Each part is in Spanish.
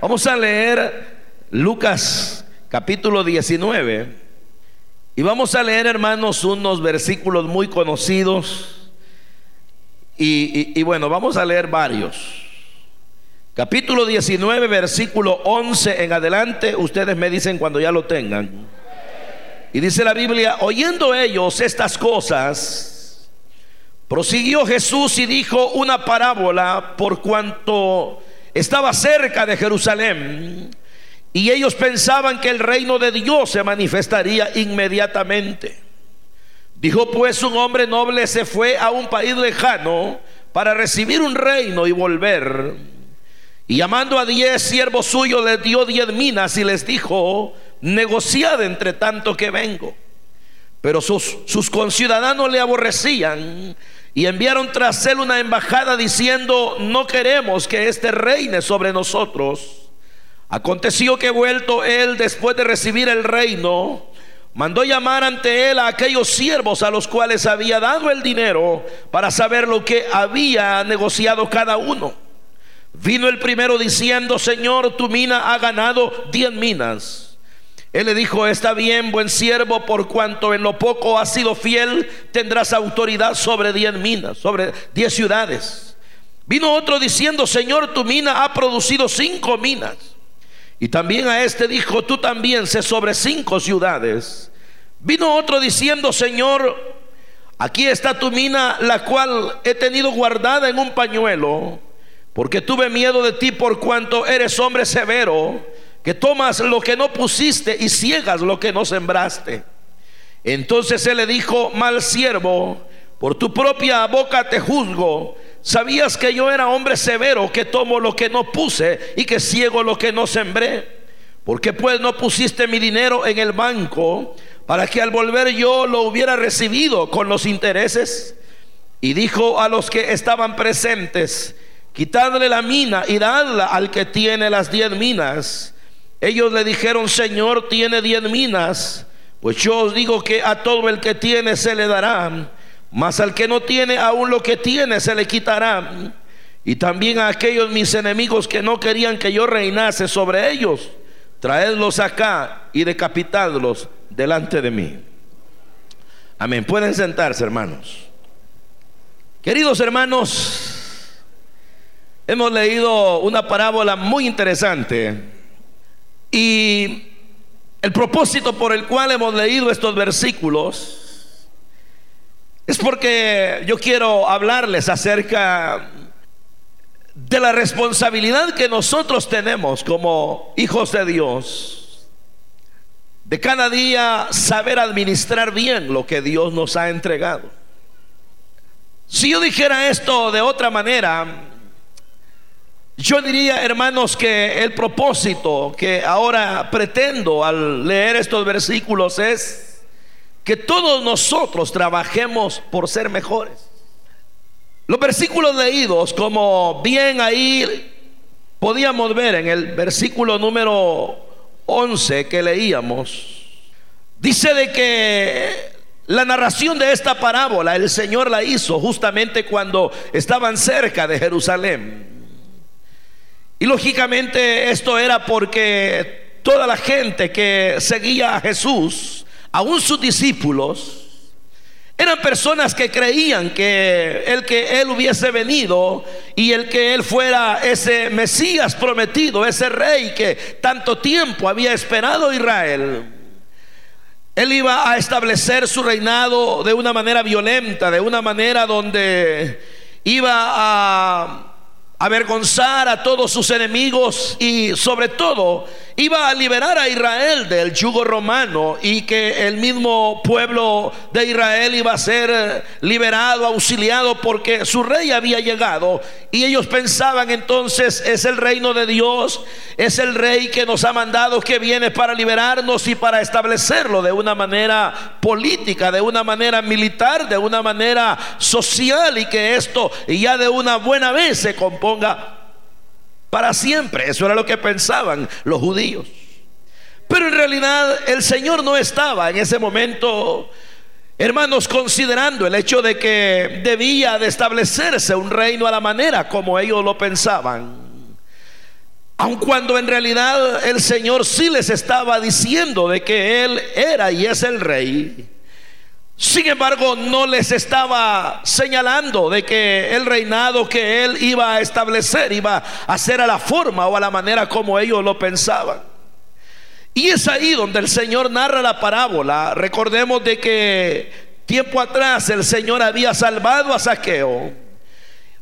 Vamos a leer Lucas capítulo 19 y vamos a leer, hermanos, unos versículos muy conocidos. Y, bueno, vamos a leer varios. Capítulo 19, versículo 11 en adelante. Ustedes me dicen cuando ya lo tengan. Y dice la Biblia, oyendo ellos estas cosas, prosiguió Jesús y dijo una parábola por cuanto estaba cerca de Jerusalén y ellos pensaban que el reino de Dios se manifestaría inmediatamente. Dijo pues un hombre noble se fue a un país lejano para recibir un reino y volver. Y llamando a diez siervos suyos les dio diez minas y les dijo, negociad entre tanto que vengo. Pero sus, sus conciudadanos le aborrecían y enviaron tras él una embajada diciendo, no queremos que éste reine sobre nosotros. Aconteció que vuelto él después de recibir el reino, mandó llamar ante él a aquellos siervos a los cuales había dado el dinero para saber lo que había negociado cada uno. Vino el primero diciendo, Señor, tu mina ha ganado diez minas. Él le dijo, está bien, buen siervo, por cuanto en lo poco has sido fiel, tendrás autoridad sobre diez minas, sobre diez ciudades. Vino otro diciendo, Señor, tu mina ha producido cinco minas. Y también a este dijo, tú también sé sobre cinco ciudades. Vino otro diciendo, Señor, aquí está tu mina, la cual he tenido guardada en un pañuelo, porque tuve miedo de ti por cuanto eres hombre severo, que tomas lo que no pusiste y ciegas lo que no sembraste. Entonces él le dijo, mal siervo, por tu propia boca te juzgo Sabías que yo era hombre severo, que tomo lo que no puse y que ciego lo que no sembré. ¿Por qué pues no pusiste mi dinero en el banco para que al volver yo lo hubiera recibido con los intereses? Y dijo a los que estaban presentes, quitadle la mina y dadla al que tiene las diez minas. Ellos le dijeron, Señor, tiene diez minas. Pues yo os digo que a todo el que tiene se le dará mas al que no tiene, aún lo que tiene se le quitará. Y también a aquellos mis enemigos que no querían que yo reinase sobre ellos, traedlos acá y decapitadlos delante de mí. Amén. Pueden sentarse, hermanos. Queridos hermanos, hemos leído una parábola muy interesante y el propósito por el cual hemos leído estos versículos es porque yo quiero hablarles acerca de la responsabilidad que nosotros tenemos como hijos de Dios, de cada día saber administrar bien lo que Dios nos ha entregado. Si yo dijera esto de otra manera, yo diría, hermanos, que el propósito que ahora pretendo al leer estos versículos es que todos nosotros trabajemos por ser mejores. Los versículos leídos, como bien ahí podíamos ver en el versículo número 11 que leíamos, dice de que la narración de esta parábola el Señor la hizo justamente cuando estaban cerca de Jerusalén. Y lógicamente esto era porque toda la gente que seguía a Jesús, aún sus discípulos, eran personas que creían que el que él hubiese venido y el que él fuera ese Mesías prometido, ese rey que tanto tiempo había esperado Israel, él iba a establecer su reinado de una manera violenta, de una manera donde iba a avergonzar a todos sus enemigos y sobre todo iba a liberar a Israel del yugo romano y que el mismo pueblo de Israel iba a ser liberado, auxiliado porque su rey había llegado. Y ellos pensaban entonces es el reino de Dios, es el rey que nos ha mandado que viene para liberarnos y para establecerlo de una manera política, de una manera militar, de una manera social y que esto ya de una buena vez se componga para siempre. Eso era lo que pensaban los judíos. Pero en realidad el Señor no estaba en ese momento, hermanos, considerando el hecho de que debía de establecerse un reino a la manera como ellos lo pensaban. aun cuando en realidad el Señor sí les estaba diciendo de que Él era y es el rey. Sin embargo, no les estaba señalando de que el reinado que Él iba a establecer iba a ser a la forma o a la manera como ellos lo pensaban. Y es ahí donde el Señor narra la parábola. Recordemos de que tiempo atrás el Señor había salvado a Saqueo,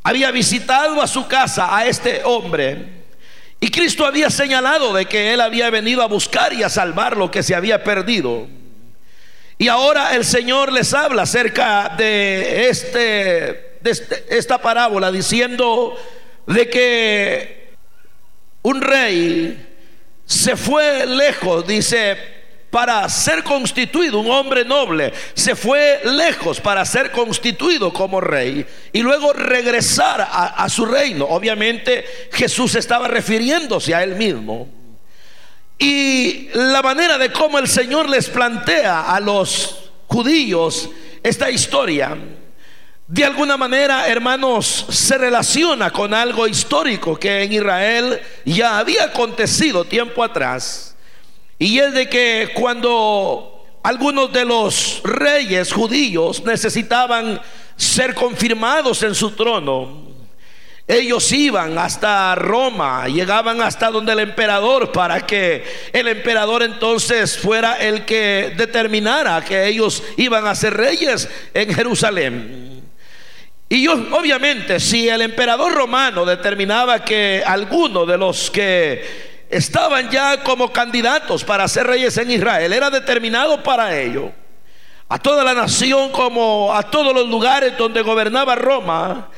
había visitado a su casa a este hombre y Cristo había señalado de que Él había venido a buscar y a salvar lo que se había perdido. Y ahora el Señor les habla acerca de, este, de este, esta parábola diciendo de que un rey se fue lejos, dice, para ser constituido, un hombre noble, se fue lejos para ser constituido como rey y luego regresar a, su reino. Obviamente Jesús estaba refiriéndose a él mismo. Y la manera de cómo el Señor les plantea a los judíos esta historia, de alguna manera, hermanos, se relaciona con algo histórico que en Israel ya había acontecido tiempo atrás. Y es de que cuando algunos de los reyes judíos necesitaban ser confirmados en su trono, ellos iban hasta Roma, llegaban hasta donde el emperador para que el emperador entonces fuera el que determinara que ellos iban a ser reyes en Jerusalén. Y yo, obviamente, si el emperador romano determinaba que alguno de los que estaban ya como candidatos para ser reyes en Israel. Era determinado para ello. A toda la nación como a todos los lugares donde gobernaba Roma,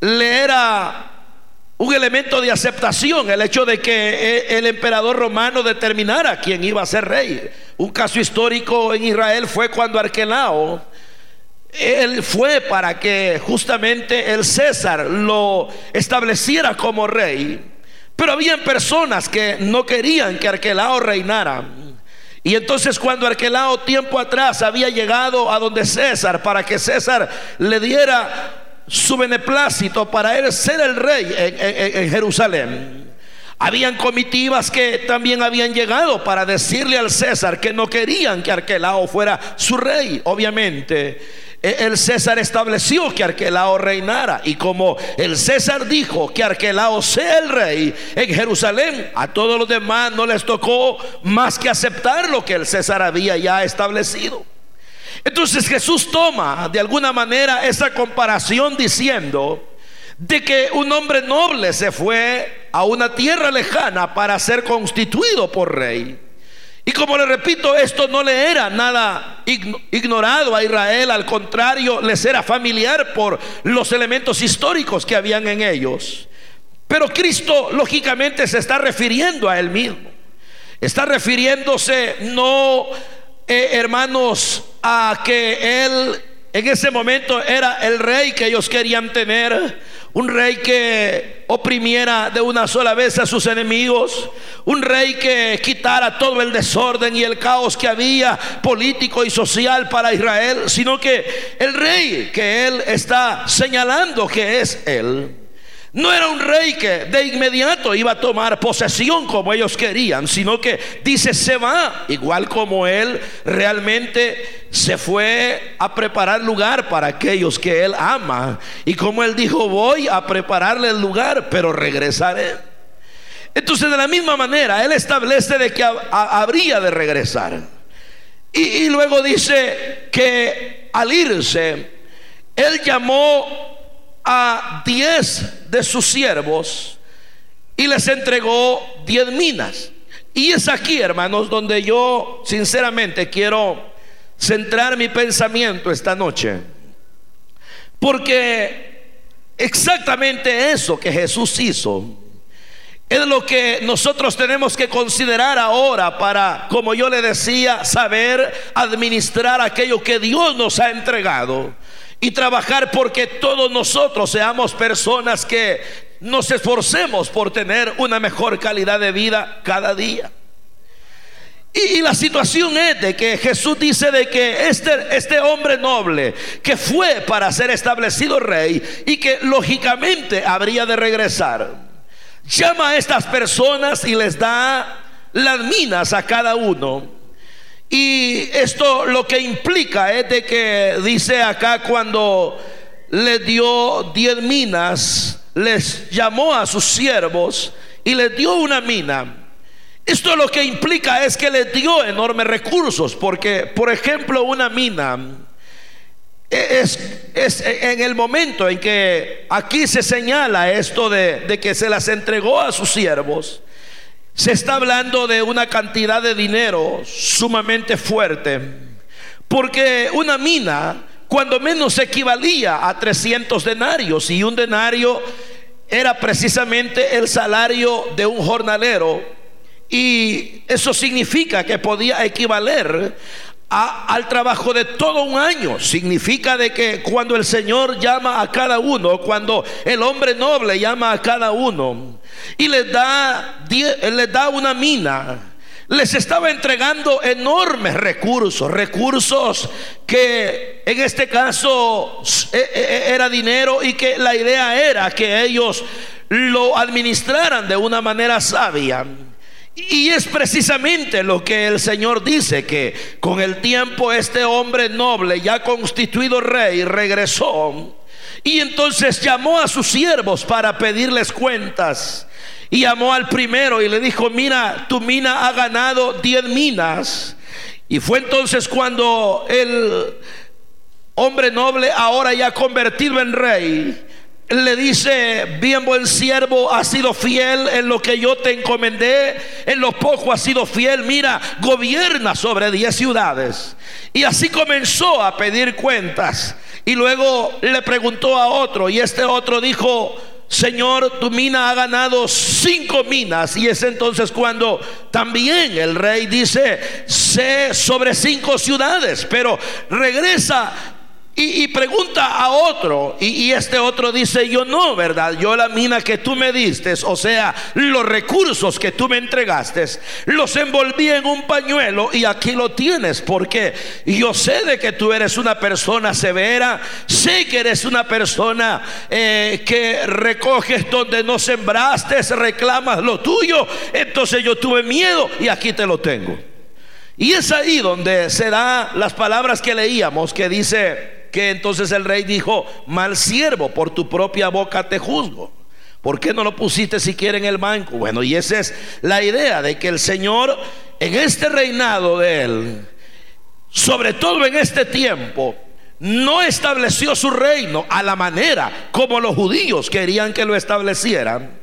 le era un elemento de aceptación el hecho de que e, el emperador romano determinara quién iba a ser rey. Un caso histórico en Israel fue cuando Arquelao, él fue para que justamente el César lo estableciera como rey. Pero habían personas que no querían que Arquelao reinara. Y entonces cuando Arquelao tiempo atrás había llegado a donde César para que César le diera su beneplácito para él ser el rey en, Jerusalén. Habían comitivas que también habían llegado para decirle al César que no querían que Arquelao fuera su rey, obviamente. E, el César estableció que Arquelao reinara. Y como el César dijo que Arquelao sea el rey en Jerusalén, a todos los demás no les tocó más que aceptar lo que el César había ya establecido. Entonces Jesús toma de alguna manera esa comparación diciendo de que un hombre noble se fue a una tierra lejana para ser constituido por rey. Y como le repito, esto no le era nada ignorado a Israel, al contrario, les era familiar por los elementos históricos que habían en ellos. Pero Cristo lógicamente se está refiriendo a él mismo. Está refiriéndose no, eh, hermanos, a que él en ese momento era el rey que ellos querían tener un rey que oprimiera de una sola vez a sus enemigos, un rey que quitara todo el desorden y el caos que había político y social para Israel, sino que el rey que él está señalando que es él no era un rey que de inmediato iba a tomar posesión como ellos querían, sino que dice se va, igual como él realmente se fue a preparar lugar para aquellos que él ama. Y como él dijo, voy a prepararle el lugar, pero regresaré. Entonces de la misma manera, él establece de que habría de regresar. y luego dice que al irse, él llamó a diez de sus siervos y les entregó diez minas. Y es aquí, hermanos, donde yo sinceramente quiero centrar mi pensamiento esta noche. Porque exactamente eso que Jesús hizo es lo que nosotros tenemos que considerar ahora para, como yo le decía, saber administrar aquello que Dios nos ha entregado y trabajar porque todos nosotros seamos personas que nos esforcemos por tener una mejor calidad de vida cada día. Y, la situación es de que Jesús dice de que este, este hombre noble que fue para ser establecido rey y que lógicamente habría de regresar llama a estas personas y les da las minas a cada uno. Y esto lo que implica es de que dice acá cuando le dio diez minas, les llamó a sus siervos y les dio una mina. Esto lo que implica es que les dio enormes recursos, porque por ejemplo una mina es, es, en el momento en que aquí se señala esto de, de que se las entregó a sus siervos, se está hablando de una cantidad de dinero sumamente fuerte, porque una mina cuando menos equivalía a 300 denarios y un denario era precisamente el salario de un jornalero y eso significa que podía equivaler al trabajo de todo un año. Significa de que cuando el Señor llama a cada uno, cuando el hombre noble llama a cada uno y les da, les da una mina, les estaba entregando enormes recursos, recursos que en este caso e, e, e, era dinero y que la idea era que ellos lo administraran de una manera sabia. Y es precisamente lo que el Señor dice, que con el tiempo este hombre noble, ya constituido rey, regresó. Y entonces llamó a sus siervos para pedirles cuentas. Y llamó al primero y le dijo, mira, tu mina ha ganado diez minas. Y fue entonces cuando el hombre noble, ahora ya convertido en rey, le dice, bien buen siervo, has sido fiel en lo que yo te encomendé, en lo poco has sido fiel, mira, gobierna sobre diez ciudades. Y así comenzó a pedir cuentas. Y luego le preguntó a otro, y este otro dijo, Señor, tu mina ha ganado cinco minas. Y es entonces cuando también el rey dice, sé sobre cinco ciudades, pero regresa y, pregunta a otro, y, este otro dice, yo no, ¿verdad? Yo la mina que tú me diste, o sea, los recursos que tú me entregaste, los envolví en un pañuelo y aquí lo tienes, porque yo sé de que tú eres una persona severa, sé que eres una persona eh, que recoges donde no sembraste, reclamas lo tuyo, entonces yo tuve miedo y aquí te lo tengo. Y es ahí donde se da las palabras que leíamos, que dice, que entonces el rey dijo, mal siervo, por tu propia boca te juzgo. ¿Por qué no lo pusiste siquiera en el banco? Bueno, y esa es la idea de que el Señor en este reinado de él, sobre todo en este tiempo, no estableció su reino a la manera como los judíos querían que lo establecieran,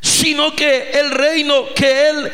sino que el reino que él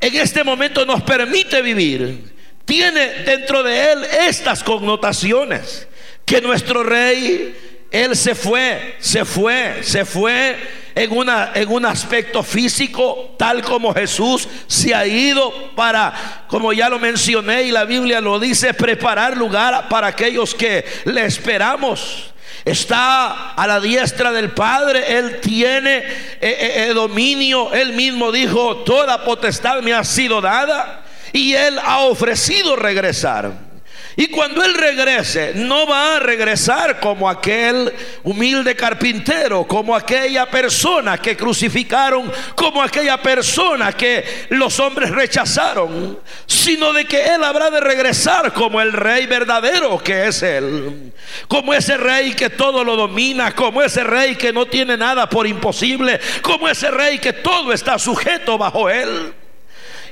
en este momento nos permite vivir tiene dentro de él estas connotaciones que nuestro rey, él se fue, se fue, se fue en, una, en un aspecto físico, tal como Jesús se ha ido para, como ya lo mencioné y la Biblia lo dice, preparar lugar para aquellos que le esperamos. Está a la diestra del Padre, Él tiene eh, eh, eh, dominio, Él mismo dijo, toda potestad me ha sido dada y Él ha ofrecido regresar. Y cuando Él regrese, no va a regresar como aquel humilde carpintero, como aquella persona que crucificaron, como aquella persona que los hombres rechazaron, sino de que Él habrá de regresar como el rey verdadero que es Él, como ese rey que todo lo domina, como ese rey que no tiene nada por imposible, como ese rey que todo está sujeto bajo Él.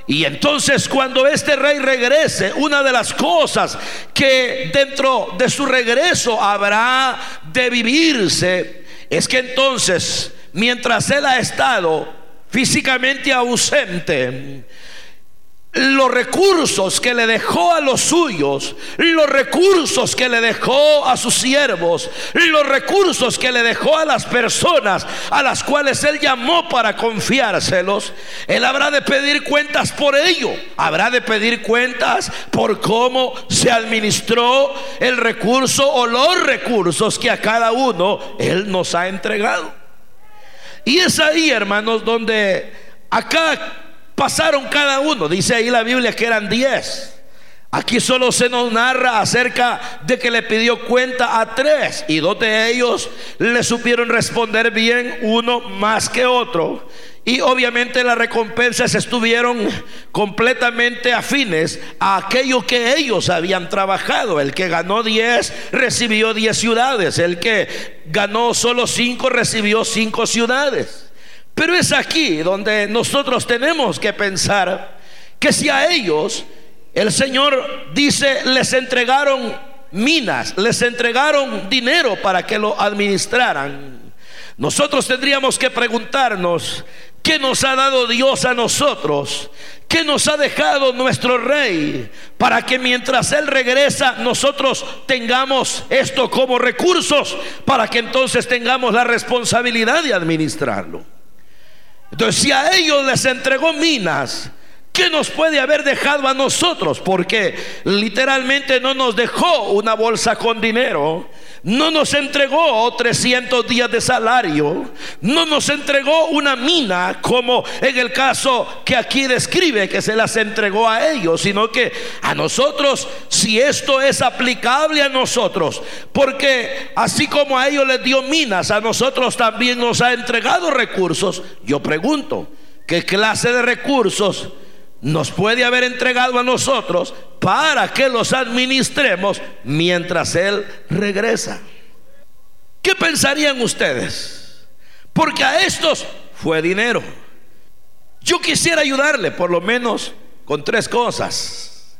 Y entonces cuando este rey regrese, una de las cosas que dentro de su regreso habrá de vivirse es que entonces, mientras él ha estado físicamente ausente, los recursos que le dejó a los suyos, los recursos que le dejó a sus siervos, los recursos que le dejó a las personas a las cuales él llamó para confiárselos, él habrá de pedir cuentas por ello, habrá de pedir cuentas por cómo se administró el recurso o los recursos que a cada uno él nos ha entregado. Y es ahí, hermanos, donde acá pasaron cada uno? Dice ahí la Biblia que eran diez. Aquí solo se nos narra acerca de que le pidió cuenta a tres y dos de ellos le supieron responder bien, uno más que otro. Y obviamente las recompensas estuvieron completamente afines a aquello que ellos habían trabajado. El que ganó 10 recibió 10 ciudades. El que ganó solo 5 recibió 5 ciudades. Pero es aquí donde nosotros tenemos que pensar que si a ellos el Señor dice les entregaron minas, les entregaron dinero para que lo administraran. Nosotros tendríamos que preguntarnos ¿Qué nos ha dado Dios a nosotros? ¿Qué nos ha dejado nuestro rey? Para que mientras Él regresa nosotros tengamos esto como recursos, para que entonces tengamos la responsabilidad de administrarlo. Entonces, si a ellos les entregó minas, ¿Qué nos puede haber dejado a nosotros? Porque literalmente no nos dejó una bolsa con dinero, no nos entregó 300 días de salario, no nos entregó una mina como en el caso que aquí describe que se las entregó a ellos, sino que a nosotros, si esto es aplicable a nosotros, porque así como a ellos les dio minas, a nosotros también nos ha entregado recursos, yo pregunto, ¿qué clase de recursos? Nos puede haber entregado a nosotros para que los administremos mientras Él regresa. ¿Qué pensarían ustedes? Porque a estos fue dinero. Yo quisiera ayudarle por lo menos con tres cosas.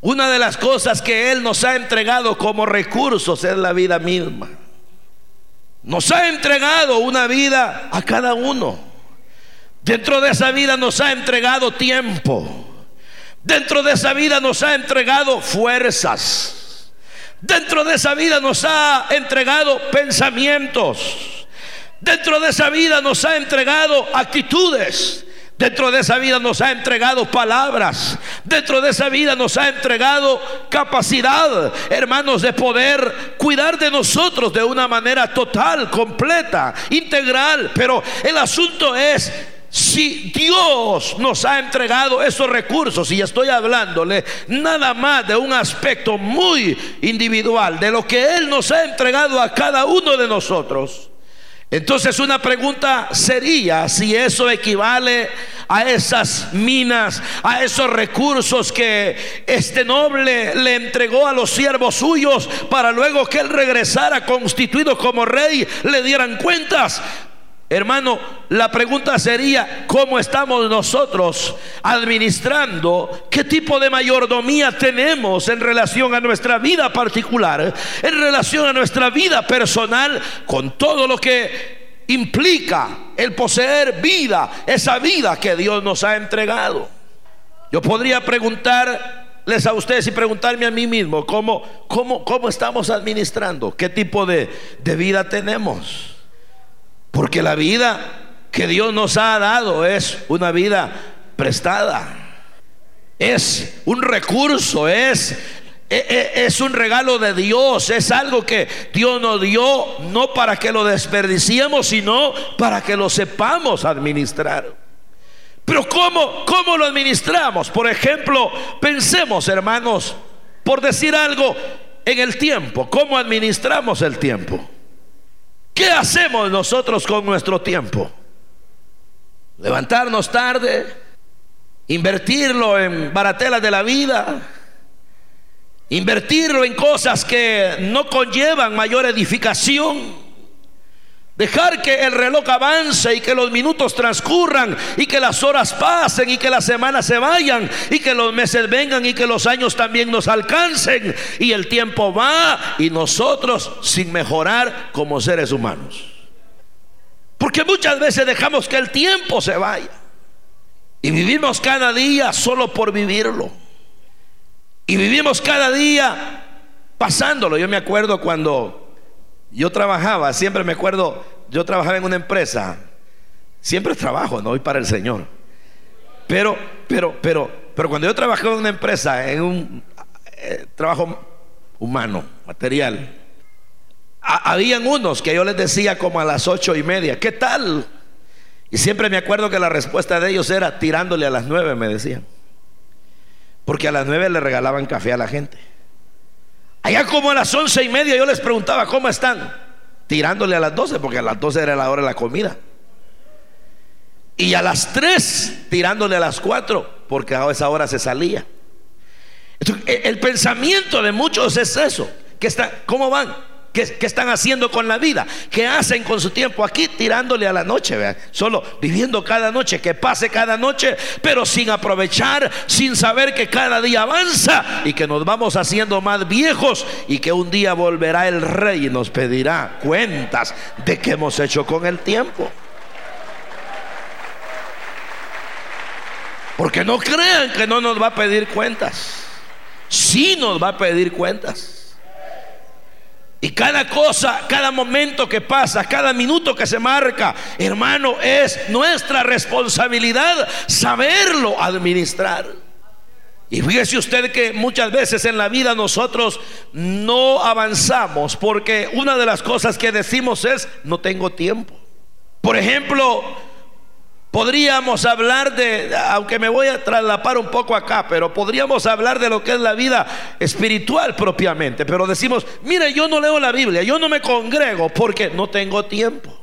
Una de las cosas que Él nos ha entregado como recursos es la vida misma. Nos ha entregado una vida a cada uno. Dentro de esa vida nos ha entregado tiempo. Dentro de esa vida nos ha entregado fuerzas. Dentro de esa vida nos ha entregado pensamientos. Dentro de esa vida nos ha entregado actitudes. Dentro de esa vida nos ha entregado palabras. Dentro de esa vida nos ha entregado capacidad, hermanos, de poder cuidar de nosotros de una manera total, completa, integral. Pero el asunto es si Dios nos ha entregado esos recursos, y estoy hablándole nada más de un aspecto muy individual, de lo que Él nos ha entregado a cada uno de nosotros, entonces una pregunta sería si eso equivale a esas minas, a esos recursos que este noble le entregó a los siervos suyos para luego que él regresara constituido como rey, le dieran cuentas. Hermano, la pregunta sería, ¿cómo estamos nosotros administrando? ¿Qué tipo de mayordomía tenemos en relación a nuestra vida particular, en relación a nuestra vida personal, con todo lo que implica el poseer vida, esa vida que Dios nos ha entregado? Yo podría preguntarles a ustedes y preguntarme a mí mismo, ¿cómo, cómo, cómo estamos administrando? ¿Qué tipo de, de vida tenemos? Porque la vida que Dios nos ha dado es una vida prestada. Es un recurso, es, e, e, es, un regalo de Dios, es algo que Dios nos dio no para que lo desperdiciemos, sino para que lo sepamos administrar. Pero ¿cómo, cómo lo administramos? Por ejemplo, pensemos, hermanos, por decir algo, en el tiempo. ¿Cómo administramos el tiempo? ¿Qué hacemos nosotros con nuestro tiempo? Levantarnos tarde, invertirlo en baratelas de la vida, invertirlo en cosas que no conllevan mayor edificación. Dejar que el reloj avance y que los minutos transcurran y que las horas pasen y que las semanas se vayan y que los meses vengan y que los años también nos alcancen y el tiempo va y nosotros sin mejorar como seres humanos. Porque muchas veces dejamos que el tiempo se vaya y vivimos cada día solo por vivirlo. Y vivimos cada día pasándolo. Yo me acuerdo cuando yo trabajaba, siempre me acuerdo, yo trabajaba en una empresa, siempre trabajo, no voy para el Señor. Pero, pero, pero, pero cuando yo trabajaba en una empresa, en un eh, trabajo humano, material, habían unos que yo les decía como a las ocho y media, ¿qué tal? Y siempre me acuerdo que la respuesta de ellos era tirándole a las nueve, me decían. Porque a las nueve le regalaban café a la gente. Allá como a las once y media yo les preguntaba cómo están, tirándole a las doce, porque a las doce era la hora de la comida. Y a las 3 tirándole a las 4, porque a esa hora se salía. E, el pensamiento de muchos es eso. Que está, ¿Cómo van? ¿Qué, están haciendo con la vida? ¿Qué hacen con su tiempo aquí tirándole a la noche? Solo viviendo cada noche, que pase cada noche, pero sin aprovechar, sin saber que cada día avanza y que nos vamos haciendo más viejos y que un día volverá el rey y nos pedirá cuentas de qué hemos hecho con el tiempo. Porque no crean que no nos va a pedir cuentas. Sí nos va a pedir cuentas. Y cada cosa, cada momento que pasa, cada minuto que se marca, hermano, es nuestra responsabilidad saberlo administrar. Y fíjese usted que muchas veces en la vida nosotros no avanzamos porque una de las cosas que decimos es no tengo tiempo. Por ejemplo, Podríamos hablar de, aunque me voy a traslapar un poco acá, pero podríamos hablar de lo que es la vida espiritual propiamente. Pero decimos, mire, yo no leo la Biblia, yo no me congrego porque no tengo tiempo.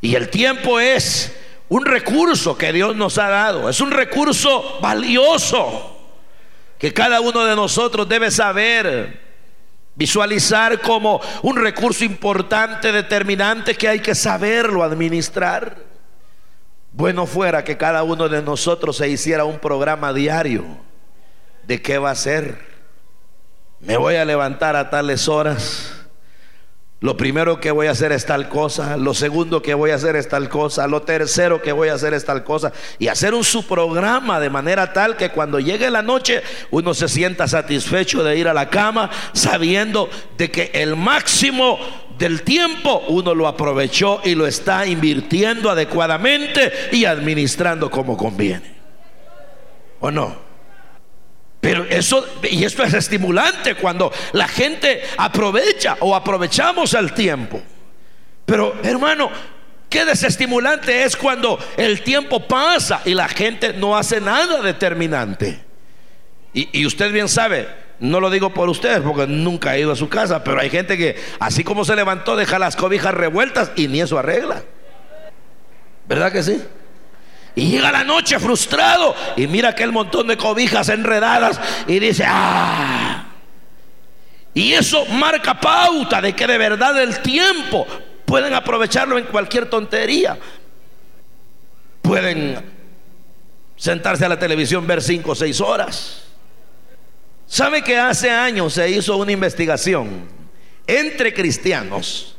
Y el tiempo es un recurso que Dios nos ha dado, es un recurso valioso que cada uno de nosotros debe saber visualizar como un recurso importante, determinante que hay que saberlo administrar. Bueno fuera que cada uno de nosotros se hiciera un programa diario de qué va a ser. Me voy a levantar a tales horas. Lo primero que voy a hacer es tal cosa, lo segundo que voy a hacer es tal cosa, lo tercero que voy a hacer es tal cosa. Y hacer un su programa de manera tal que cuando llegue la noche uno se sienta satisfecho de ir a la cama sabiendo de que el máximo del tiempo uno lo aprovechó y lo está invirtiendo adecuadamente y administrando como conviene. ¿O no? Y esto es estimulante cuando la gente aprovecha o aprovechamos el tiempo. Pero hermano, qué desestimulante es cuando el tiempo pasa y la gente no hace nada determinante. Y, y usted bien sabe, no lo digo por ustedes porque nunca he ido a su casa, pero hay gente que así como se levantó deja las cobijas revueltas y ni eso arregla. ¿Verdad que sí? Y llega la noche frustrado y mira aquel montón de cobijas enredadas y dice, ah. Y eso marca pauta de que de verdad el tiempo pueden aprovecharlo en cualquier tontería. Pueden sentarse a la televisión, ver cinco o seis horas. ¿Sabe que hace años se hizo una investigación entre cristianos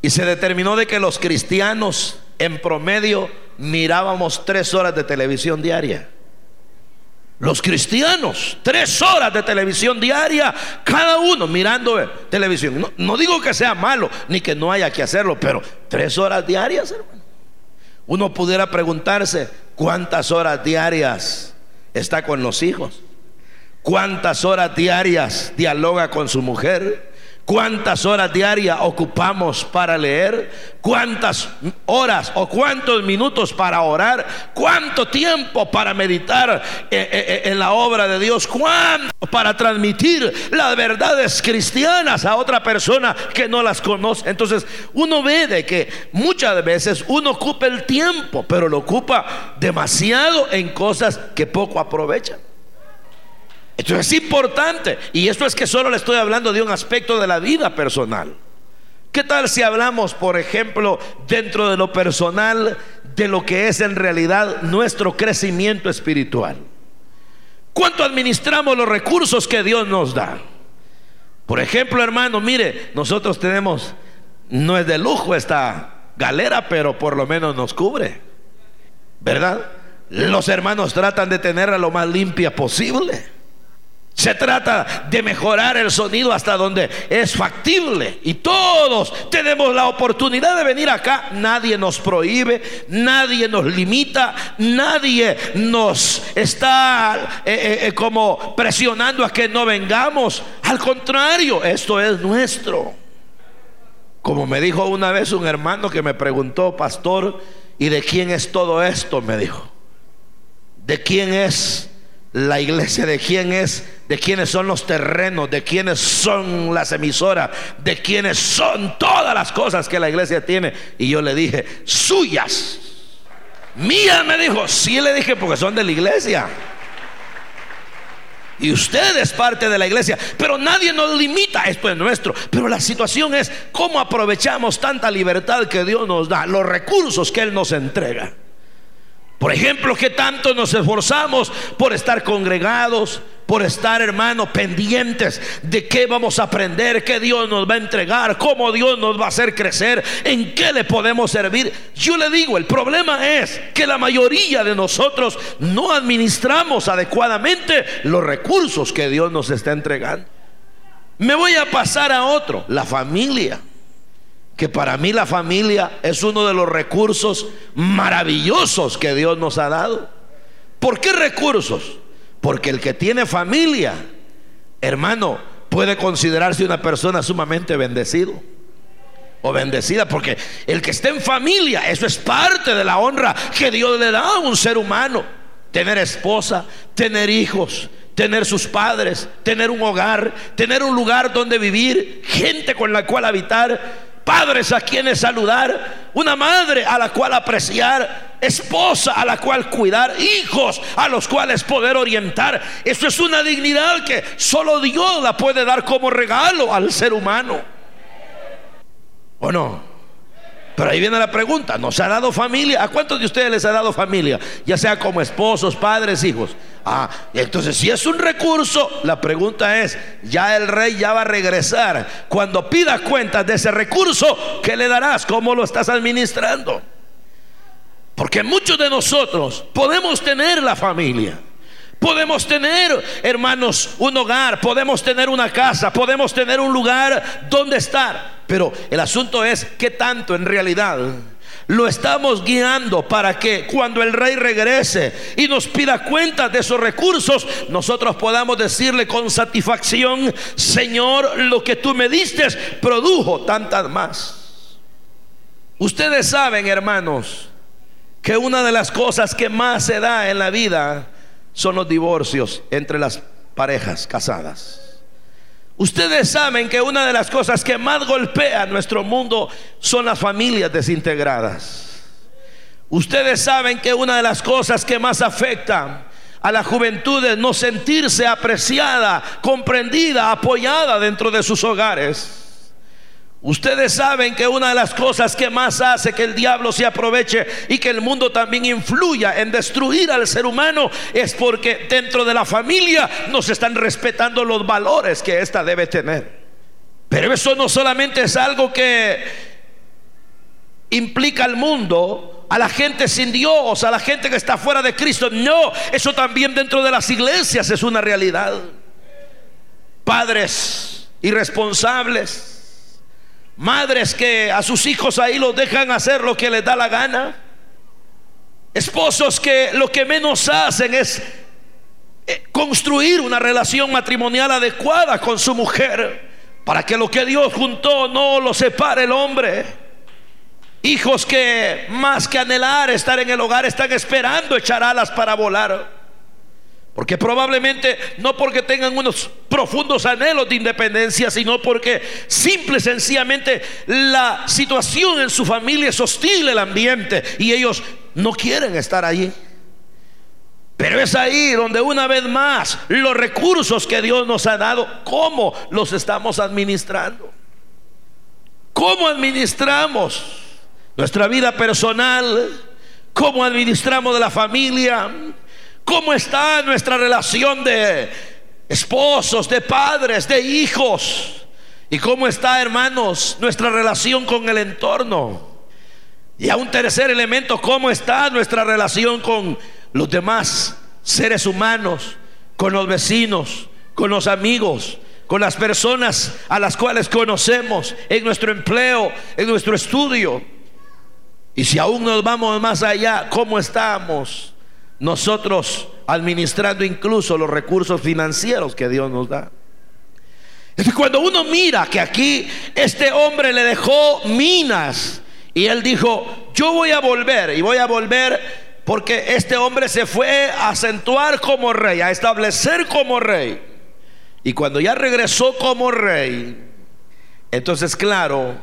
y se determinó de que los cristianos en promedio mirábamos tres horas de televisión diaria? Los cristianos, tres horas de televisión diaria, cada uno mirando televisión. No, no, digo que sea malo, ni que no haya que hacerlo, pero tres horas diarias, hermano. Uno pudiera preguntarse cuántas horas diarias está con los hijos. ¿Cuántas horas diarias dialoga con su mujer? ¿Cuántas horas diarias ocupamos para leer? ¿Cuántas horas o cuántos minutos para orar? ¿Cuánto tiempo para meditar eh, eh, eh, en la obra de Dios? ¿Cuánto para transmitir las verdades cristianas a otra persona que no las conoce? Entonces uno ve de que muchas veces uno ocupa el tiempo, pero lo ocupa demasiado en cosas que poco aprovechan. Esto es importante. Y esto es que solo le estoy hablando de un aspecto de la vida personal. ¿Qué tal si hablamos, por ejemplo, dentro de lo personal, de lo que es en realidad nuestro crecimiento espiritual? ¿Cuánto administramos los recursos que Dios nos da? Por ejemplo, hermano, mire, nosotros tenemos, no es de lujo esta galera, pero por lo menos nos cubre. ¿Verdad? Los hermanos tratan de tenerla lo más limpia posible. Se trata de mejorar el sonido hasta donde es factible. Y todos tenemos la oportunidad de venir acá. Nadie nos prohíbe, nadie nos limita, nadie nos está eh, eh, eh, como presionando a que no vengamos. Al contrario, esto es nuestro. Como me dijo una vez un hermano que me preguntó, pastor, ¿y de quién es todo esto? Me dijo. ¿De quién es la iglesia? ¿De quién es? de quiénes son los terrenos, de quiénes son las emisoras, de quiénes son todas las cosas que la iglesia tiene. Y yo le dije, suyas. Mía me dijo, sí le dije porque son de la iglesia. Y usted es parte de la iglesia, pero nadie nos limita, esto es nuestro. Pero la situación es cómo aprovechamos tanta libertad que Dios nos da, los recursos que Él nos entrega. Por ejemplo, que tanto nos esforzamos por estar congregados, por estar, hermano, pendientes de qué vamos a aprender, qué Dios nos va a entregar, cómo Dios nos va a hacer crecer, en qué le podemos servir. Yo le digo, el problema es que la mayoría de nosotros no administramos adecuadamente los recursos que Dios nos está entregando. Me voy a pasar a otro, la familia que para mí la familia es uno de los recursos maravillosos que Dios nos ha dado. ¿Por qué recursos? Porque el que tiene familia, hermano, puede considerarse una persona sumamente bendecido o bendecida, porque el que esté en familia, eso es parte de la honra que Dios le da a un ser humano. Tener esposa, tener hijos, tener sus padres, tener un hogar, tener un lugar donde vivir, gente con la cual habitar padres a quienes saludar, una madre a la cual apreciar, esposa a la cual cuidar, hijos a los cuales poder orientar. Eso es una dignidad que solo Dios la puede dar como regalo al ser humano. ¿O no? Pero ahí viene la pregunta, ¿nos ha dado familia? ¿A cuántos de ustedes les ha dado familia? Ya sea como esposos, padres, hijos. Ah, entonces si es un recurso, la pregunta es, ya el rey ya va a regresar. Cuando pida cuentas de ese recurso, ¿qué le darás? ¿Cómo lo estás administrando? Porque muchos de nosotros podemos tener la familia. Podemos tener, hermanos, un hogar, podemos tener una casa, podemos tener un lugar donde estar. Pero el asunto es qué tanto en realidad lo estamos guiando para que cuando el rey regrese y nos pida cuenta de esos recursos, nosotros podamos decirle con satisfacción, Señor, lo que tú me diste produjo tantas más. Ustedes saben, hermanos, que una de las cosas que más se da en la vida son los divorcios entre las parejas casadas. Ustedes saben que una de las cosas que más golpea nuestro mundo son las familias desintegradas. Ustedes saben que una de las cosas que más afecta a la juventud es no sentirse apreciada, comprendida, apoyada dentro de sus hogares. Ustedes saben que una de las cosas que más hace que el diablo se aproveche y que el mundo también influya en destruir al ser humano es porque dentro de la familia no se están respetando los valores que ésta debe tener. Pero eso no solamente es algo que implica al mundo, a la gente sin Dios, a la gente que está fuera de Cristo. No, eso también dentro de las iglesias es una realidad. Padres irresponsables Madres que a sus hijos ahí los dejan hacer lo que les da la gana. Esposos que lo que menos hacen es eh, construir una relación matrimonial adecuada con su mujer para que lo que Dios juntó no lo separe el hombre. Hijos que más que anhelar estar en el hogar están esperando echar alas para volar. Porque probablemente no porque tengan unos profundos anhelos de independencia, sino porque simple y sencillamente la situación en su familia es hostil el ambiente y ellos no quieren estar allí. Pero es ahí donde una vez más los recursos que Dios nos ha dado, ¿cómo los estamos administrando? ¿Cómo administramos nuestra vida personal? ¿Cómo administramos de la familia? ¿Cómo está nuestra relación de esposos, de padres, de hijos? ¿Y cómo está, hermanos, nuestra relación con el entorno? Y a un tercer elemento, ¿cómo está nuestra relación con los demás seres humanos, con los vecinos, con los amigos, con las personas a las cuales conocemos en nuestro empleo, en nuestro estudio? Y si aún nos vamos más allá, ¿cómo estamos nosotros administrando incluso los recursos financieros que Dios nos da. Cuando uno mira que aquí este hombre le dejó minas y él dijo, yo voy a volver y voy a volver porque este hombre se fue a acentuar como rey, a establecer como rey. Y cuando ya regresó como rey, entonces claro,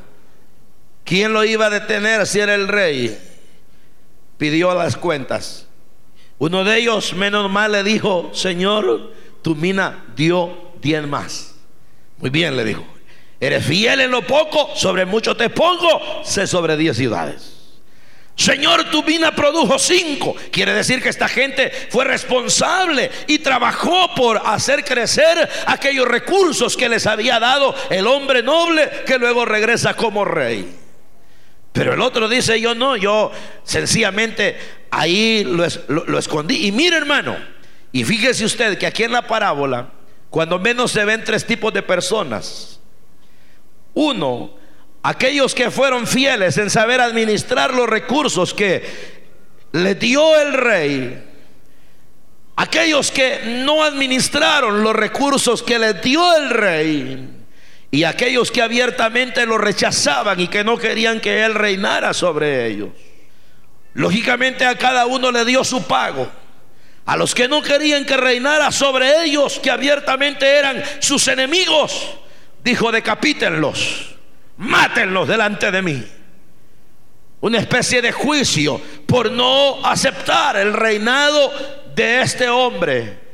¿quién lo iba a detener si era el rey? pidió las cuentas. Uno de ellos, menos mal, le dijo, Señor, tu mina dio diez más. Muy bien, le dijo. Eres fiel en lo poco, sobre mucho te pongo, sé sobre diez ciudades. Señor, tu mina produjo cinco. Quiere decir que esta gente fue responsable y trabajó por hacer crecer aquellos recursos que les había dado el hombre noble que luego regresa como rey. Pero el otro dice, yo no, yo sencillamente ahí lo, lo escondí. Y mire hermano, y fíjese usted que aquí en la parábola, cuando menos se ven tres tipos de personas. Uno, aquellos que fueron fieles en saber administrar los recursos que le dio el rey, aquellos que no administraron los recursos que le dio el rey, y aquellos que abiertamente lo rechazaban y que no querían que él reinara sobre ellos. Lógicamente a cada uno le dio su pago. A los que no querían que reinara sobre ellos, que abiertamente eran sus enemigos, dijo decapítenlos mátenlos delante de mí. Una especie de juicio por no aceptar el reinado de este hombre.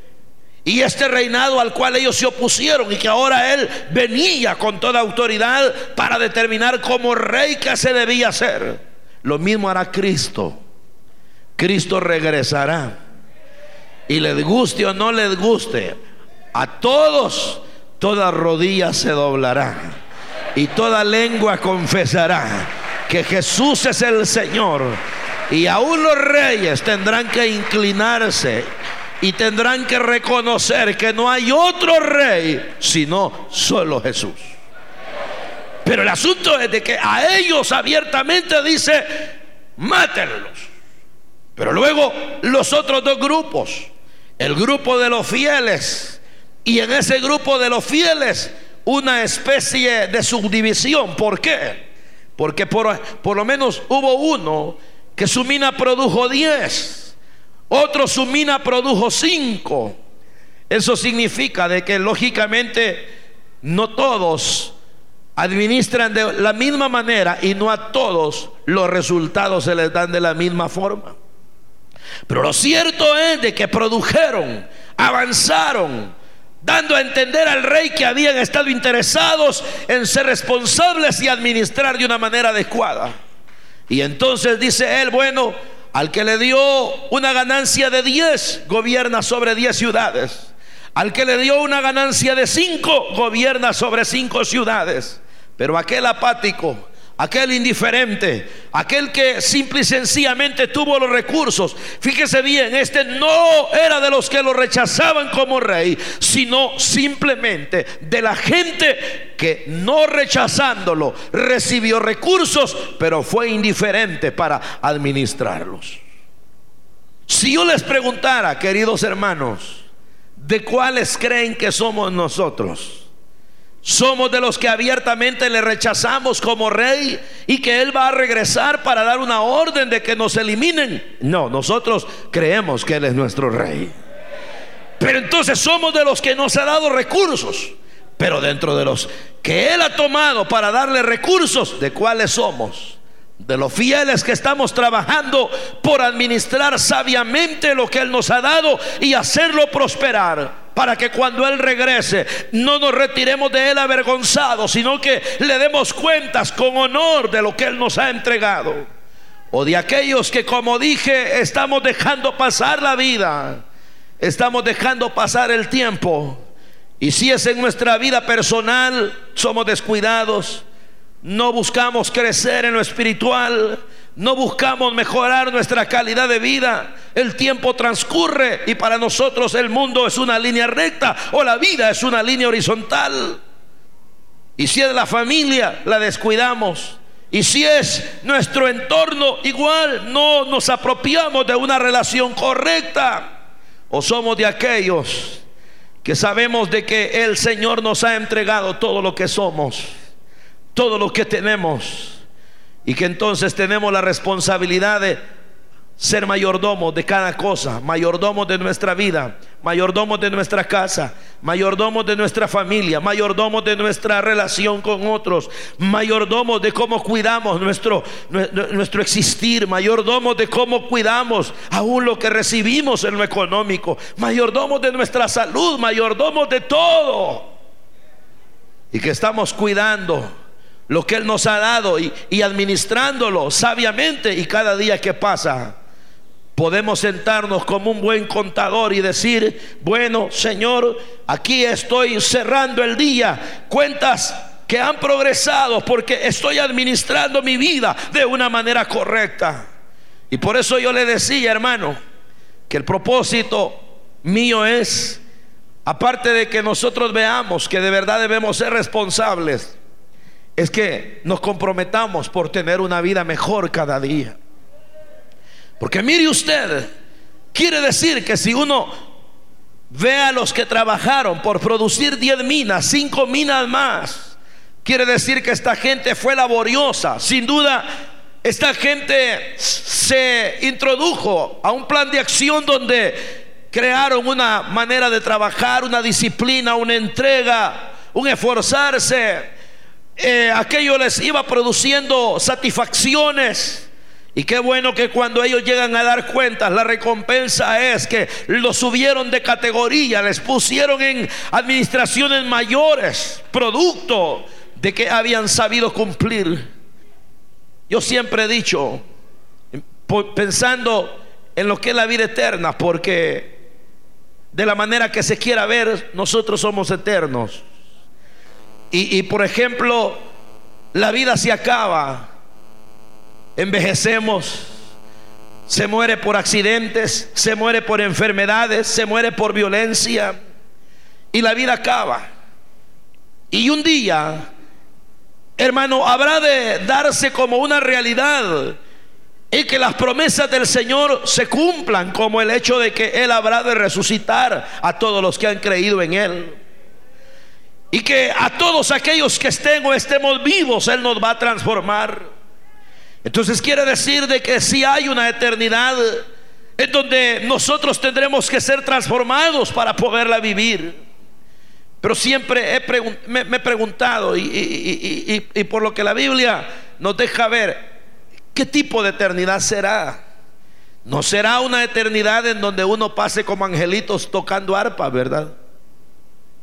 Y este reinado al cual ellos se opusieron y que ahora él venía con toda autoridad para determinar como rey que se debía hacer. Lo mismo hará Cristo. Cristo regresará. Y les guste o no les guste, a todos toda rodilla se doblará y toda lengua confesará que Jesús es el Señor. Y aún los reyes tendrán que inclinarse y tendrán que reconocer que no hay otro rey sino solo Jesús. Pero el asunto es de que a ellos abiertamente dice, mátenlos. Pero luego los otros dos grupos, el grupo de los fieles, y en ese grupo de los fieles una especie de subdivisión. ¿Por qué? Porque por, por lo menos hubo uno que su mina produjo 10, otro su mina produjo 5. Eso significa de que lógicamente no todos administran de la misma manera y no a todos los resultados se les dan de la misma forma. Pero lo cierto es de que produjeron, avanzaron, dando a entender al rey que habían estado interesados en ser responsables y administrar de una manera adecuada. Y entonces dice él, bueno, al que le dio una ganancia de 10, gobierna sobre 10 ciudades. Al que le dio una ganancia de 5, gobierna sobre 5 ciudades. Pero aquel apático, aquel indiferente, aquel que simple y sencillamente tuvo los recursos. Fíjese bien, este no era de los que lo rechazaban como rey, sino simplemente de la gente que no rechazándolo recibió recursos, pero fue indiferente para administrarlos. Si yo les preguntara, queridos hermanos, ¿de cuáles creen que somos nosotros? Somos de los que abiertamente le rechazamos como rey y que Él va a regresar para dar una orden de que nos eliminen. No, nosotros creemos que Él es nuestro rey. Pero entonces somos de los que nos ha dado recursos. Pero dentro de los que Él ha tomado para darle recursos, ¿de cuáles somos? De los fieles que estamos trabajando por administrar sabiamente lo que Él nos ha dado y hacerlo prosperar para que cuando Él regrese no nos retiremos de Él avergonzados, sino que le demos cuentas con honor de lo que Él nos ha entregado. O de aquellos que, como dije, estamos dejando pasar la vida, estamos dejando pasar el tiempo. Y si es en nuestra vida personal, somos descuidados, no buscamos crecer en lo espiritual, no buscamos mejorar nuestra calidad de vida. El tiempo transcurre y para nosotros el mundo es una línea recta o la vida es una línea horizontal. Y si es la familia, la descuidamos. Y si es nuestro entorno, igual no nos apropiamos de una relación correcta. O somos de aquellos que sabemos de que el Señor nos ha entregado todo lo que somos, todo lo que tenemos y que entonces tenemos la responsabilidad de ser mayordomos de cada cosa, mayordomos de nuestra vida, mayordomos de nuestra casa, mayordomos de nuestra familia, mayordomos de nuestra relación con otros, mayordomos de cómo cuidamos nuestro, nuestro existir, mayordomos de cómo cuidamos aún lo que recibimos en lo económico, mayordomos de nuestra salud, mayordomos de todo. Y que estamos cuidando lo que Él nos ha dado y, administrándolo sabiamente y cada día que pasa podemos sentarnos como un buen contador y decir, bueno, Señor, aquí estoy cerrando el día, cuentas que han progresado porque estoy administrando mi vida de una manera correcta. Y por eso yo le decía, hermano, que el propósito mío es, aparte de que nosotros veamos que de verdad debemos ser responsables, es que nos comprometamos por tener una vida mejor cada día. Porque mire usted, quiere decir que si uno ve a los que trabajaron por producir 10 minas, 5 minas más, quiere decir que esta gente fue laboriosa. Sin duda, esta gente se introdujo a un plan de acción donde crearon una manera de trabajar, una disciplina, una entrega, un esforzarse. Eh, aquello les iba produciendo satisfacciones. Y qué bueno que cuando ellos llegan a dar cuentas, la recompensa es que los subieron de categoría, les pusieron en administraciones mayores, producto de que habían sabido cumplir. Yo siempre he dicho, pensando en lo que es la vida eterna, porque de la manera que se quiera ver, nosotros somos eternos. Y, por ejemplo, la vida se acaba envejecemos, se muere por accidentes, se muere por enfermedades, se muere por violencia y la vida acaba. Y un día, hermano, habrá de darse como una realidad y que las promesas del Señor se cumplan, como el hecho de que Él habrá de resucitar a todos los que han creído en Él. Y que a todos aquellos que estén o estemos vivos, Él nos va a transformar. Entonces quiere decir de que si hay una eternidad en donde nosotros tendremos que ser transformados para poderla vivir. Pero siempre me, he preguntado y, y por lo que la Biblia nos deja ver, ¿qué tipo de eternidad será? No será una eternidad en donde uno pase como angelitos tocando arpa, ¿verdad?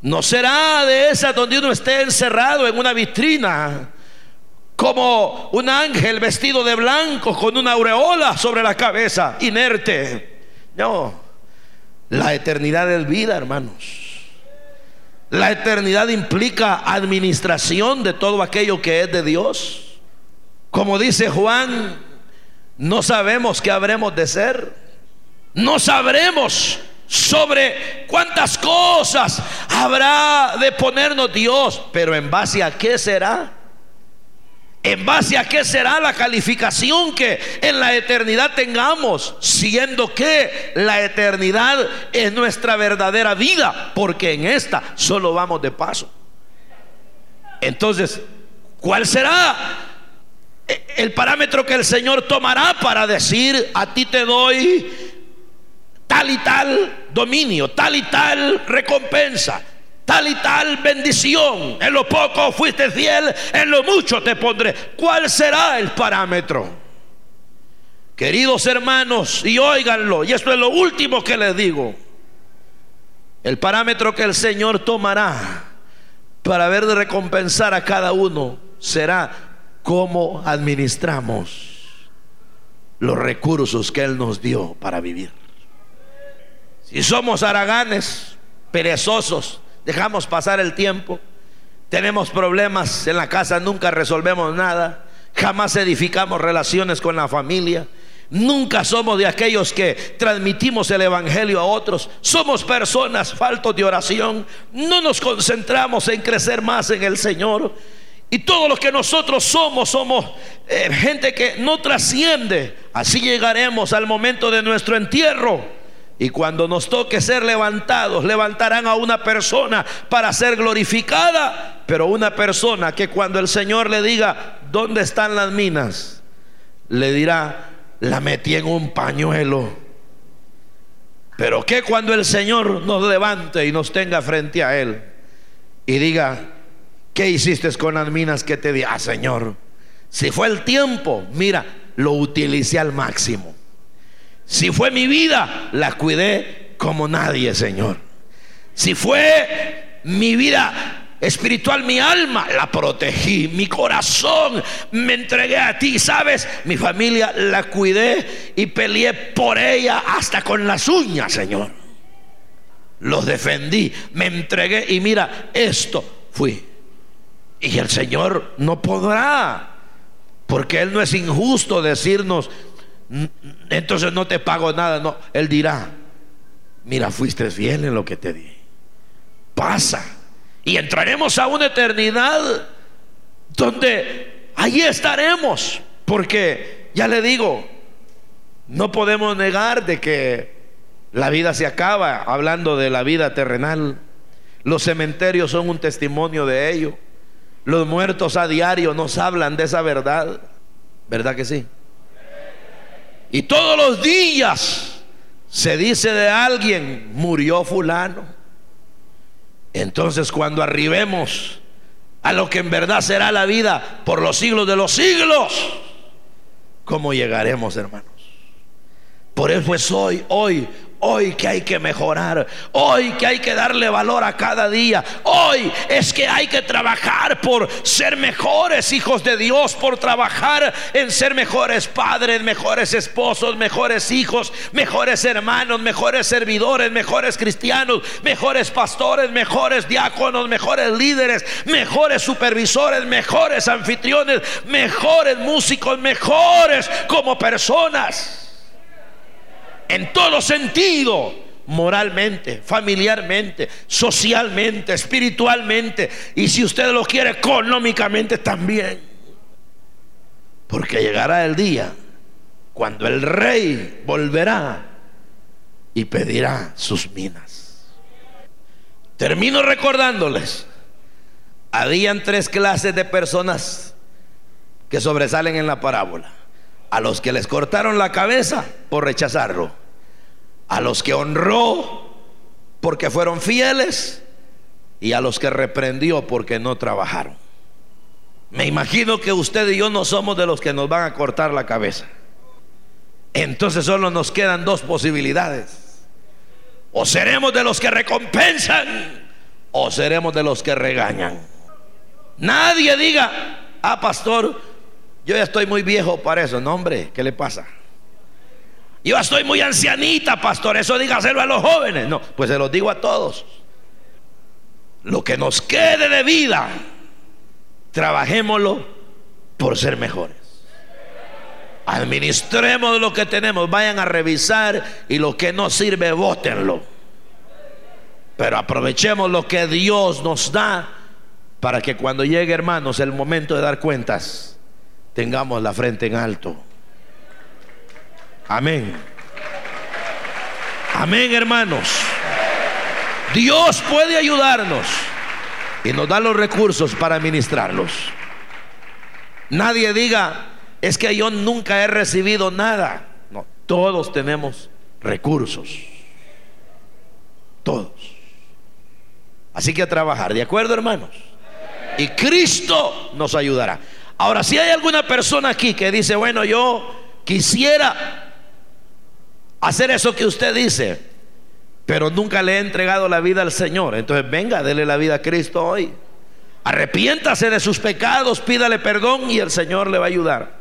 No será de esa donde uno esté encerrado en una vitrina como un ángel vestido de blanco con una aureola sobre la cabeza, inerte. No, la eternidad es vida, hermanos. La eternidad implica administración de todo aquello que es de Dios. Como dice Juan, no sabemos qué habremos de ser. No sabremos sobre cuántas cosas habrá de ponernos Dios, pero en base a qué será. ¿En base a qué será la calificación que en la eternidad tengamos? Siendo que la eternidad es nuestra verdadera vida, porque en esta solo vamos de paso. Entonces, ¿cuál será el parámetro que el Señor tomará para decir, a ti te doy tal y tal dominio, tal y tal recompensa? tal y tal bendición. En lo poco fuiste fiel, en lo mucho te pondré. ¿Cuál será el parámetro? Queridos hermanos, y óiganlo, y esto es lo último que les digo. El parámetro que el Señor tomará para ver de recompensar a cada uno será cómo administramos los recursos que Él nos dio para vivir. Si somos haraganes, perezosos, dejamos pasar el tiempo, tenemos problemas en la casa, nunca resolvemos nada, jamás edificamos relaciones con la familia. Nunca somos de aquellos que transmitimos el Evangelio a otros. Somos personas faltos de oración. No nos concentramos en crecer más en el Señor. Y todo lo que nosotros somos, somos eh, gente que no trasciende. Así llegaremos al momento de nuestro entierro y cuando nos toque ser levantados, levantarán a una persona para ser glorificada, pero una persona que cuando el Señor le diga, ¿dónde están las minas? Le dirá, la metí en un pañuelo. Pero que cuando el Señor nos levante y nos tenga frente a Él y diga, ¿qué hiciste con las minas que te di? Ah, Señor, si fue el tiempo, mira, lo utilicé al máximo. Si fue mi vida, la cuidé como nadie, Señor. Si fue mi vida espiritual, mi alma la protegí, mi corazón me entregué a ti, ¿sabes? Mi familia la cuidé y peleé por ella hasta con las uñas, Señor. Los defendí, me entregué y mira, esto fui. Y el Señor no podrá, porque Él no es injusto decirnos, entonces no te pago nada, no, Él dirá, mira, fuiste fiel en lo que te di. Pasa y entraremos a una eternidad donde ahí estaremos. Porque, ya le digo, no podemos negar de que la vida se acaba, hablando de la vida terrenal. Los cementerios son un testimonio de ello. Los muertos a diario nos hablan de esa verdad. ¿Verdad que sí? Y todos los días se dice de alguien, murió fulano. Entonces cuando arribemos a lo que en verdad será la vida por los siglos de los siglos, ¿cómo llegaremos, hermanos? Por eso es hoy, hoy, Hoy que hay que mejorar, hoy que hay que darle valor a cada día, hoy es que hay que trabajar por ser mejores hijos de Dios, por trabajar en ser mejores padres, mejores esposos, mejores hijos, mejores hermanos, mejores servidores, mejores cristianos, mejores pastores, mejores diáconos, mejores líderes, mejores supervisores, mejores anfitriones, mejores músicos, mejores como personas en todo sentido, moralmente, familiarmente, socialmente, espiritualmente y si usted lo quiere económicamente también. Porque llegará el día cuando el rey volverá y pedirá sus minas. Termino recordándoles, habían tres clases de personas que sobresalen en la parábola a los que les cortaron la cabeza por rechazarlo, a los que honró porque fueron fieles y a los que reprendió porque no trabajaron. Me imagino que usted y yo no somos de los que nos van a cortar la cabeza. Entonces solo nos quedan dos posibilidades. O seremos de los que recompensan o seremos de los que regañan. Nadie diga, ah, pastor, yo ya estoy muy viejo para eso. No, hombre, ¿qué le pasa? Yo estoy muy ancianita, pastor. Eso dígaselo a los jóvenes. No, pues se los digo a todos. Lo que nos quede de vida, trabajémoslo por ser mejores. Administremos lo que tenemos, vayan a revisar y lo que no sirve, bótenlo. Pero aprovechemos lo que Dios nos da para que cuando llegue, hermanos, el momento de dar cuentas, tengamos la frente en alto. Amén. Amén, hermanos. Dios puede ayudarnos y nos da los recursos para administrarlos. Nadie diga, es que yo nunca he recibido nada. No, todos tenemos recursos. Todos. Así que a trabajar, ¿de acuerdo, hermanos? Y Cristo nos ayudará. Ahora, si hay alguna persona aquí que dice, bueno, yo quisiera hacer eso que usted dice, pero nunca le he entregado la vida al Señor, entonces venga, dele la vida a Cristo hoy. Arrepiéntase de sus pecados, pídale perdón y el Señor le va a ayudar.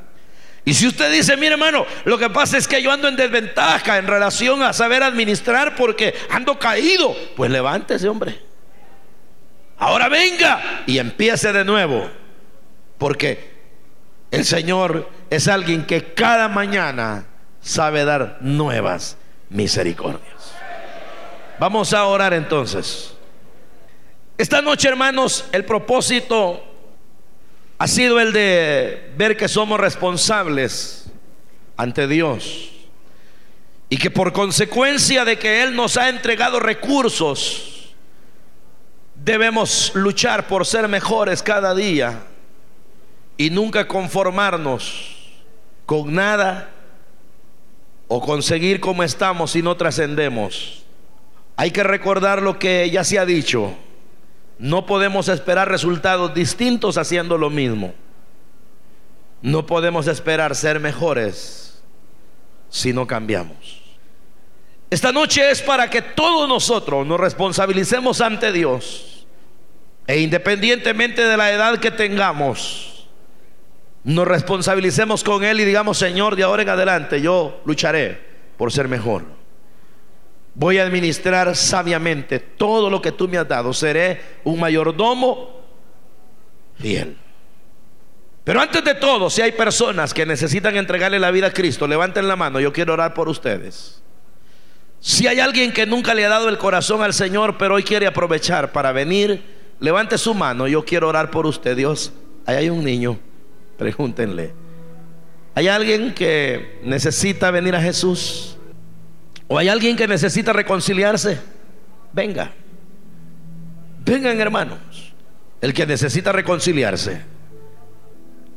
Y si usted dice, mire hermano, lo que pasa es que yo ando en desventaja en relación a saber administrar porque ando caído, pues levántese, hombre. Ahora venga y empiece de nuevo. Porque el Señor es alguien que cada mañana sabe dar nuevas misericordias. Vamos a orar entonces. Esta noche, hermanos, el propósito ha sido el de ver que somos responsables ante Dios y que por consecuencia de que Él nos ha entregado recursos, debemos luchar por ser mejores cada día y nunca conformarnos con nada o conseguir como estamos si no trascendemos. Hay que recordar lo que ya se ha dicho. No podemos esperar resultados distintos haciendo lo mismo. No podemos esperar ser mejores si no cambiamos. Esta noche es para que todos nosotros nos responsabilicemos ante Dios e independientemente de la edad que tengamos, nos responsabilicemos con Él y digamos, Señor, de ahora en adelante yo lucharé por ser mejor. Voy a administrar sabiamente todo lo que tú me has dado. Seré un mayordomo fiel. Pero antes de todo, si hay personas que necesitan entregarle la vida a Cristo, levanten la mano, yo quiero orar por ustedes. Si hay alguien que nunca le ha dado el corazón al Señor, pero hoy quiere aprovechar para venir, levante su mano, yo quiero orar por usted, Dios. Ahí hay un niño, pregúntenle. ¿Hay alguien que necesita venir a Jesús? ¿O hay alguien que necesita reconciliarse? Venga. Vengan hermanos. El que necesita reconciliarse.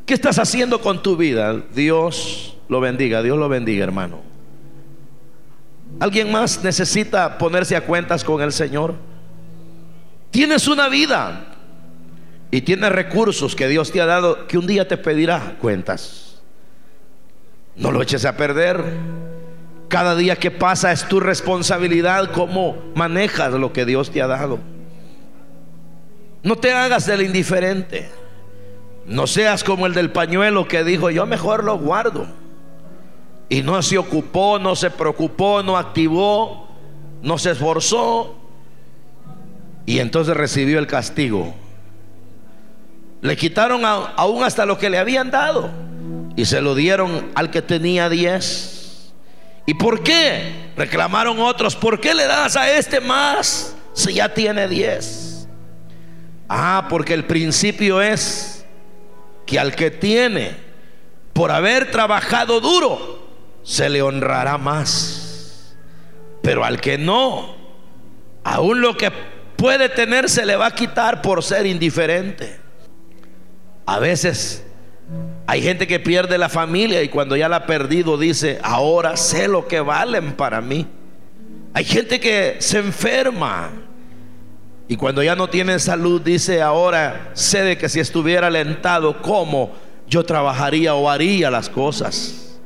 ¿Qué estás haciendo con tu vida? Dios lo bendiga, Dios lo bendiga, hermano. ¿Alguien más necesita ponerse a cuentas con el Señor? Tienes una vida y tienes recursos que Dios te ha dado que un día te pedirá cuentas. No lo eches a perder. Cada día que pasa es tu responsabilidad cómo manejas lo que Dios te ha dado. No te hagas del indiferente. No seas como el del pañuelo que dijo, yo mejor lo guardo. Y no se ocupó, no se preocupó, no activó, no se esforzó. Y entonces recibió el castigo. Le quitaron aún hasta lo que le habían dado. Y se lo dieron al que tenía diez. ¿Y por qué? Reclamaron otros. ¿Por qué le das a este más si ya tiene diez? Ah, porque el principio es que al que tiene por haber trabajado duro, se le honrará más. Pero al que no, aún lo que puede tener se le va a quitar por ser indiferente. A veces hay gente que pierde la familia y cuando ya la ha perdido dice, ahora sé lo que valen para mí. Hay gente que se enferma y cuando ya no tiene salud, dice ahora, sé de que si estuviera alentado, ¿cómo yo trabajaría o haría las cosas?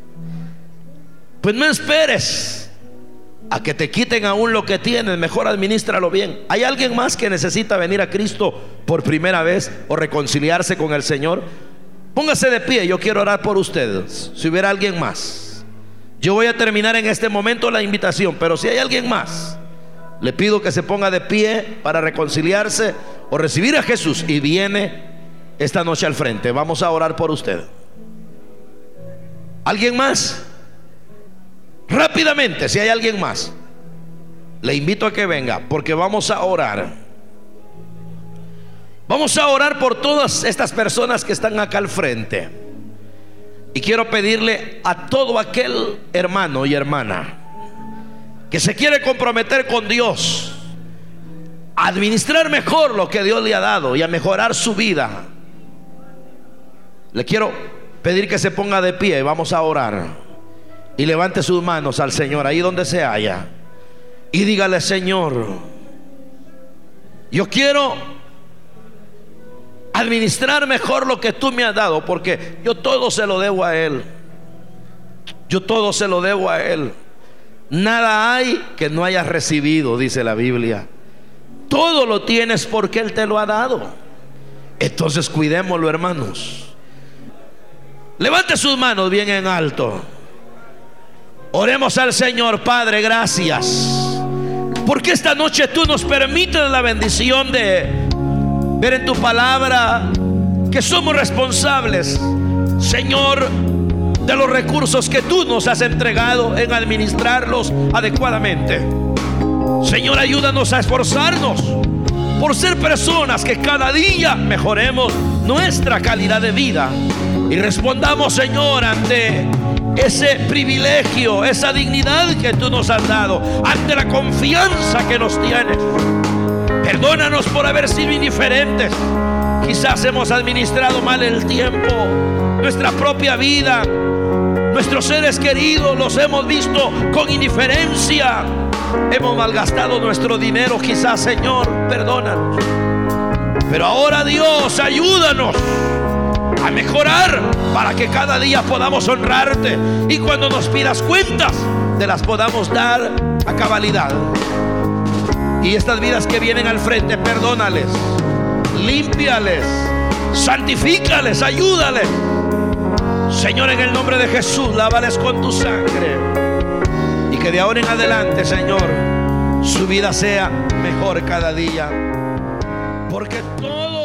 Pues no esperes a que te quiten aún lo que tienes, mejor administralo bien. ¿Hay alguien más que necesita venir a Cristo por primera vez o reconciliarse con el Señor? Póngase de pie, yo quiero orar por ustedes. Si hubiera alguien más, yo voy a terminar en este momento la invitación, pero si hay alguien más le pido que se ponga de pie para reconciliarse o recibir a Jesús y viene esta noche al frente. Vamos a orar por usted. ¿Alguien más? Rápidamente, si hay alguien más, le invito a que venga porque vamos a orar. Vamos a orar por todas estas personas que están acá al frente. Y quiero pedirle a todo aquel hermano y hermana que se quiere comprometer con Dios, a administrar mejor lo que Dios le ha dado y a mejorar su vida, le quiero pedir que se ponga de pie y vamos a orar. Y levante sus manos al Señor ahí donde se haya. Y dígale, Señor, yo quiero administrar mejor lo que tú me has dado, porque yo todo se lo debo a Él. Yo todo se lo debo a Él. Nada hay que no hayas recibido, dice la Biblia. Todo lo tienes porque Él te lo ha dado. Entonces cuidémoslo, hermanos. Levante sus manos bien en alto. Oremos al Señor, Padre, gracias. Porque esta noche tú nos permites la bendición de ver en tu palabra que somos responsables, Señor de los recursos que tú nos has entregado en administrarlos adecuadamente. Señor, ayúdanos a esforzarnos por ser personas que cada día mejoremos nuestra calidad de vida y respondamos, Señor, ante ese privilegio, esa dignidad que tú nos has dado, ante la confianza que nos tienes. Perdónanos por haber sido indiferentes. Quizás hemos administrado mal el tiempo, nuestra propia vida, Nuestros seres queridos los hemos visto con indiferencia. Hemos malgastado nuestro dinero, quizás, Señor, perdónanos. Pero ahora Dios, ayúdanos a mejorar para que cada día podamos honrarte y cuando nos pidas cuentas, te las podamos dar a cabalidad. Y estas vidas que vienen al frente, perdónales, límpiales, santifícales, ayúdales. Señor, en el nombre de Jesús, lávales con tu sangre. Y que de ahora en adelante, Señor, su vida sea mejor cada día. Porque todo